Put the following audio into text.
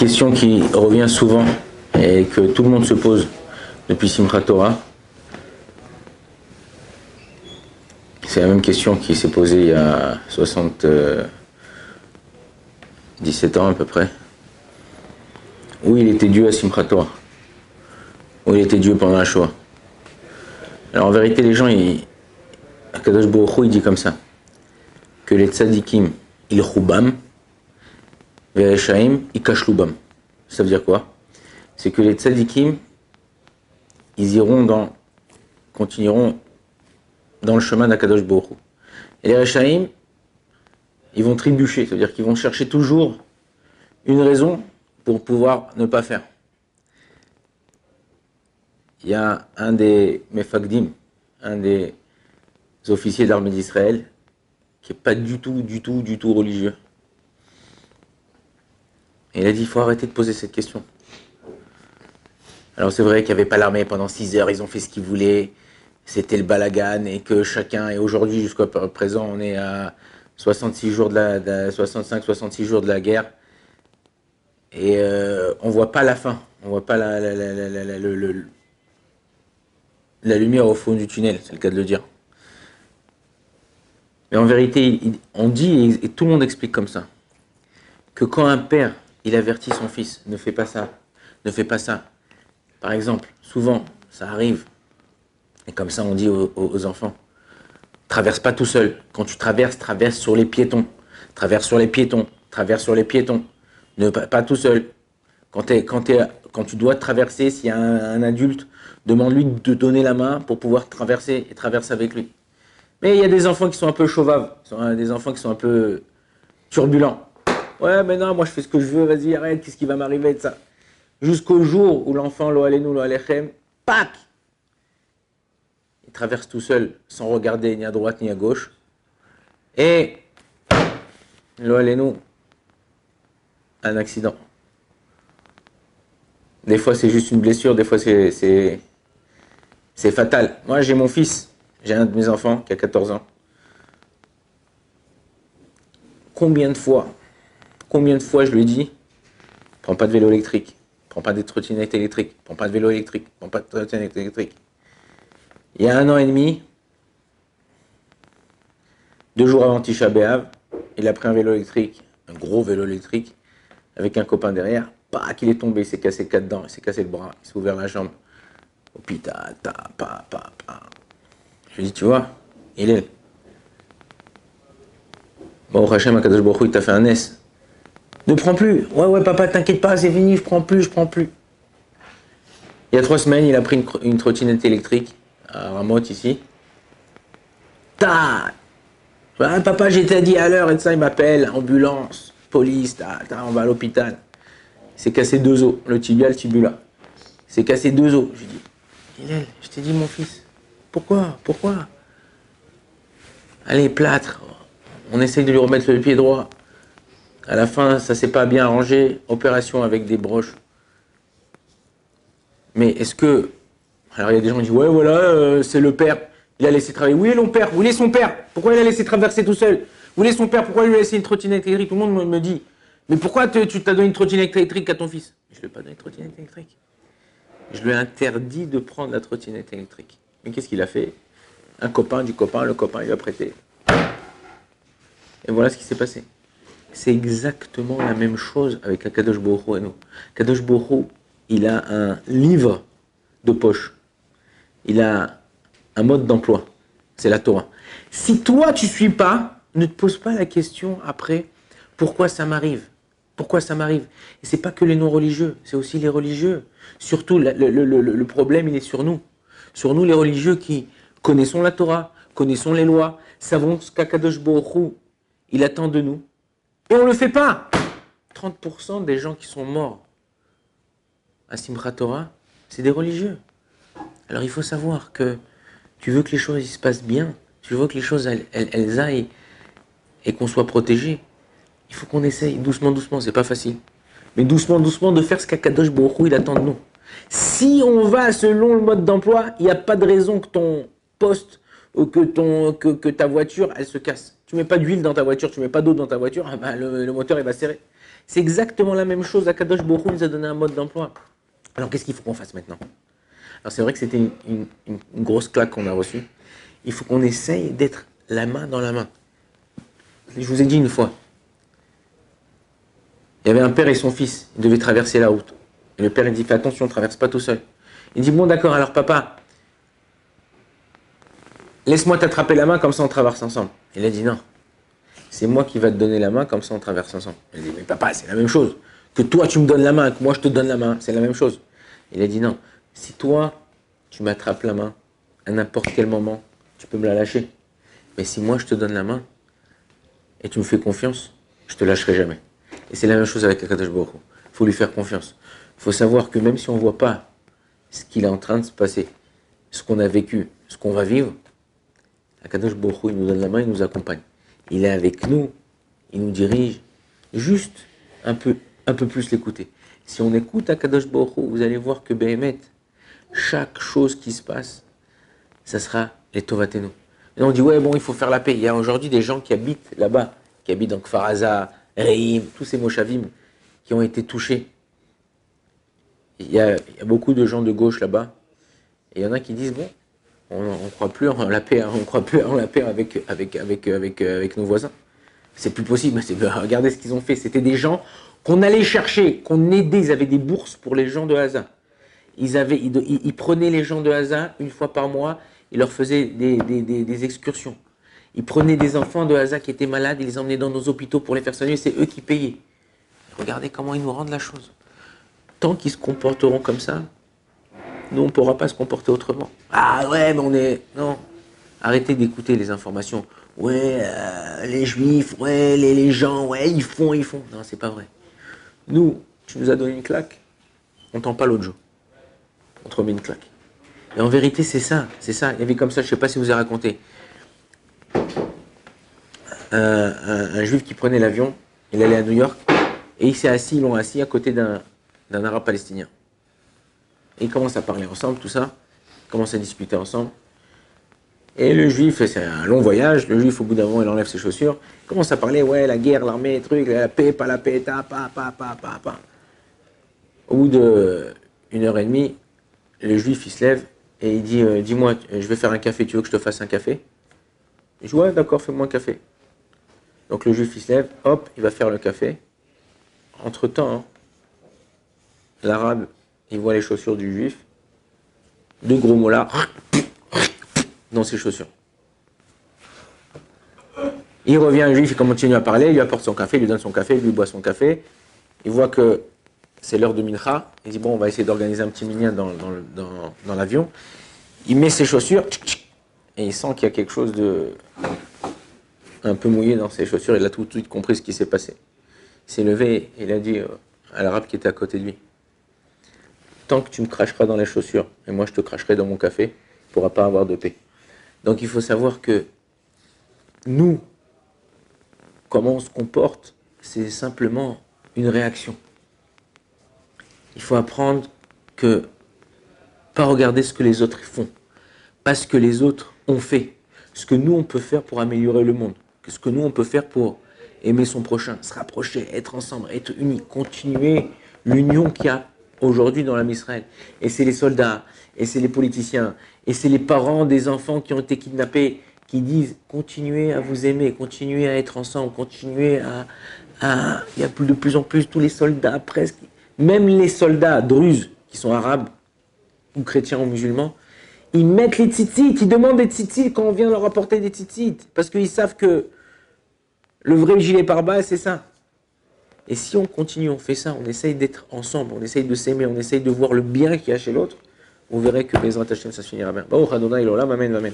question qui revient souvent et que tout le monde se pose depuis Simchat Torah. C'est la même question qui s'est posée il y a 77 ans à peu près. Où il était Dieu à Simchat Torah? Où il était Dieu pendant la Shoah? Alors en vérité, les gens, ils, Akadosh Baruch il dit comme ça que les tzadikim, ils roubam, Ve'eshaim, ikashlubam. Ça veut dire quoi? C'est que les tzadikim, ils iront dans, continueront dans le chemin d'Akadosh Baruch Et les Rechaim, ils vont trébucher, c'est-à-dire qu'ils vont chercher toujours une raison pour pouvoir ne pas faire. Il y a un des Mefagdim, un des officiers d'armée d'Israël, qui n'est pas du tout, du tout, du tout religieux. Et il a dit, il faut arrêter de poser cette question. Alors c'est vrai qu'il n'y avait pas l'armée pendant 6 heures, ils ont fait ce qu'ils voulaient, c'était le balagan, et que chacun, et aujourd'hui jusqu'à présent, on est à 66 jours de la, 65-66 jours de la guerre, et euh, on voit pas la fin, on voit pas la, la, la lumière au fond du tunnel, c'est le cas de le dire. Mais en vérité, on dit, et tout le monde explique comme ça, que quand un père, il avertit son fils, ne fais pas ça, ne fais pas ça. Par exemple, souvent, ça arrive, et comme ça on dit aux, enfants, traverse pas tout seul. Quand tu traverses, traverse sur les piétons. Traverse sur les piétons, traverse sur les piétons. Ne pas, tout seul. Quand, tu dois traverser, s'il y a un, adulte, demande-lui de donner la main pour pouvoir traverser et traverser avec lui. Mais il y a des enfants qui sont un peu chauvaves, des enfants qui sont un peu turbulents. Ouais, mais non, moi je fais ce que je veux, vas-y, arrête, qu'est-ce qui va m'arriver de ça? Jusqu'au jour où l'enfant, lo alenu, lo pac Il traverse tout seul, sans regarder ni à droite ni à gauche. Et, lo alenu, un accident. Des fois c'est juste une blessure, des fois c'est fatal. Moi j'ai mon fils, j'ai un de mes enfants qui a 14 ans. Combien de fois, combien de fois je lui dis, prends pas de vélo électrique, prends pas de trottinette électrique, prends pas de vélo électrique, prends pas de trottinette électrique. Il y a un an et demi, deux jours avant Tisha B'Av, il a pris un vélo électrique, un gros vélo électrique, avec un copain derrière. Pas qu'il est tombé, il s'est cassé quatre dents, il s'est cassé le bras, il s'est ouvert la jambe. Hôpital, ta, pa, pa, pa. Je lui dis, tu vois, il est. Bon, Hachem Akadosh il t'a fait un S. Ne prends plus. Ouais, ouais, papa, t'inquiète pas, c'est fini, je prends plus, je prends plus. Il y a trois semaines, il a pris une, trottinette électrique à Ramot ici. Ta Papa, j'étais dit à l'heure, et ça, il m'appelle, ambulance, police, ta, on va à l'hôpital. C'est cassé deux os, le tibia, le tibula. C'est cassé deux os. Je dis, Hillel, je t'ai dit, mon fils, pourquoi? Pourquoi? Allez, plâtre. On essaye de lui remettre le pied droit. À la fin, ça s'est pas bien arrangé. Opération avec des broches. Mais est-ce que. Alors il y a des gens qui disent Ouais, voilà, euh, c'est le père. Il a laissé travailler. Où est père? Où est son père? Pourquoi il a laissé traverser tout seul? Où est son père? Pourquoi il lui a laissé une trottinette électrique? Tout le monde me dit Mais pourquoi tu t'as donné une trottinette électrique à ton fils? Je ne lui ai pas donné une trottinette électrique. Je lui ai interdit de prendre la trottinette électrique. Mais qu'est-ce qu'il a fait? Un copain du copain, le copain, il a prêté. Et voilà ce qui s'est passé. C'est exactement la même chose avec Akadosh Boro et nous. Akadosh Boro, il a un livre de poche. Il a un mode d'emploi. C'est la Torah. Si toi, tu ne suis pas, ne te pose pas la question après pourquoi ça m'arrive? Pourquoi ça m'arrive? Et c'est pas que les non-religieux, c'est aussi les religieux. Surtout, le, problème, il est sur nous sur nous les religieux qui connaissons la Torah, connaissons les lois, savons ce qu'Akadosh Baruch il attend de nous. Et on ne le fait pas 30% des gens qui sont morts à Simchat Torah, c'est des religieux. Alors il faut savoir que tu veux que les choses se passent bien, tu veux que les choses elles, aillent et qu'on soit protégé. Il faut qu'on essaye doucement, doucement, c'est pas facile. Mais doucement, doucement de faire ce qu'Akadosh Baruch il attend de nous. Si on va selon le mode d'emploi, il n'y a pas de raison que ton poste ou que, que, ta voiture, elle se casse. Tu mets pas d'huile dans ta voiture, tu mets pas d'eau dans ta voiture, ah bah, le, moteur, il va serrer. C'est exactement la même chose. Akadosh Hu nous a donné un mode d'emploi. Alors qu'est-ce qu'il faut qu'on fasse maintenant? Alors c'est vrai que c'était une, grosse claque qu'on a reçue. Il faut qu'on essaye d'être la main dans la main. Je vous ai dit une fois, il y avait un père et son fils, ils devaient traverser la route. Et le père, il dit, fais attention, traverse pas tout seul. Il dit, bon d'accord, alors papa, laisse-moi t'attraper la main, comme ça on traverse ensemble. Il a dit, non, c'est moi qui va te donner la main, comme ça on traverse ensemble. Il a dit, mais papa, c'est la même chose. Que toi, tu me donnes la main, que moi, je te donne la main, c'est la même chose. Il a dit, non, si toi, tu m'attrapes la main, à n'importe quel moment, tu peux me la lâcher. Mais si moi, je te donne la main, et tu me fais confiance, je te lâcherai jamais. Et c'est la même chose avec Akadash Baruch Il faut lui faire confiance. Il faut savoir que même si on ne voit pas ce qu'il est en train de se passer, ce qu'on a vécu, ce qu'on va vivre, Akadash Baruch il nous donne la main, il nous accompagne. Il est avec nous, il nous dirige. Juste un peu, un peu plus l'écouter. Si on écoute Akadosh Baruch vous allez voir que Behemet, chaque chose qui se passe, ça sera les Tovatenu. Et on dit, ouais, bon, il faut faire la paix. Il y a aujourd'hui des gens qui habitent là-bas, qui habitent dans Kfaraza, Reim, tous ces Moshavim, qui ont été touchés. Il y, a, beaucoup de gens de gauche là-bas. Et il y en a qui disent, bon, on ne croit plus en la paix, hein. on croit plus en la paix avec, avec, avec, avec, avec nos voisins. C'est plus possible. Regardez ce qu'ils ont fait. C'était des gens qu'on allait chercher, qu'on aidait. Ils avaient des bourses pour les gens de Haza. Ils, avaient, ils, prenaient les gens de Haza une fois par mois. Ils leur faisaient des, des, excursions. Ils prenaient des enfants de Haza qui étaient malades. Ils les emmenaient dans nos hôpitaux pour les faire soigner. C'est eux qui payaient. Regardez comment ils nous rendent la chose. Tant qu'ils se comporteront comme ça, nous, on ne pourra pas se comporter autrement. Ah ouais, mais on est... Non. Arrêtez d'écouter les informations. Ouais, euh, les juifs, ouais, les, gens, ouais, ils font, ils font. Non, c'est pas vrai. Nous, tu nous as donné une claque, on tend pas l'autre jour. On te remet une claque. Et en vérité, c'est ça, c'est ça. Il y avait comme ça, je ne sais pas si vous avez raconté. Un, juif qui prenait l'avion, il allait à New York, et il s'est assis, ils l'ont assis à côté d'un arabe palestinien. Ils commencent à parler ensemble, tout ça. Ils commencent à discuter ensemble. Et le juif, c'est un long voyage, le juif, au bout d'un moment, il enlève ses chaussures, il commence à parler, ouais, la guerre, l'armée, truc, la paix, pas la paix, ta, pa, pa, pa, pa. Au bout d'une heure et demie, le juif, il se lève et il dit, euh, dis-moi, je vais faire un café, tu veux que je te fasse un café? Je dis, ouais, d'accord, fais-moi un café. Donc le juif, il se lève, hop, il va faire le café. Entre-temps, hein, l'arabe, il voit les chaussures du juif, deux gros mots là, dans ses chaussures. Il revient, le juif, il continue à parler, il lui apporte son café, il lui donne son café, il lui boit son café. Il voit que c'est l'heure de Mincha. Il dit, bon, on va essayer d'organiser un petit minyan dans, dans, l'avion. Il met ses chaussures, et il sent qu'il y a quelque chose de un peu mouillé dans ses chaussures. Il a tout de suite compris ce qui s'est passé. Il s'est levé et il a dit euh, à l'arabe qui était à côté de lui, tant que tu me cracheras dans les chaussures, et moi je te cracherai dans mon café, tu ne pas avoir de paix. Donc il faut savoir que nous, comment on se comporte, c'est simplement une réaction. Il faut apprendre que pas regarder ce que les autres font, pas ce que les autres ont fait, ce que nous on peut faire pour améliorer le monde, ce que nous on peut faire pour aimer son prochain, se rapprocher, être ensemble, être unis, continuer l'union qu'il y a aujourd'hui dans l'âme Israël. Et c'est les soldats, et c'est les politiciens, et c'est les parents des enfants qui ont été kidnappés qui disent continuez à vous aimer, continuez à être ensemble, continuez à... Il y a de plus en plus tous les soldats presque même les soldats druzes, qui sont arabes, ou chrétiens ou musulmans, ils mettent les tzitzit, ils demandent des tzitzit quand on vient leur apporter des tzitzit, parce qu'ils savent que le vrai gilet pare-balles, c'est ça. Et si on continue, on fait ça, on essaye d'être ensemble, on essaye de s'aimer, on essaye de voir le bien qu'il y a chez l'autre, on verrait que Bezrat Hashem, ça se finira bien. Amen, amen.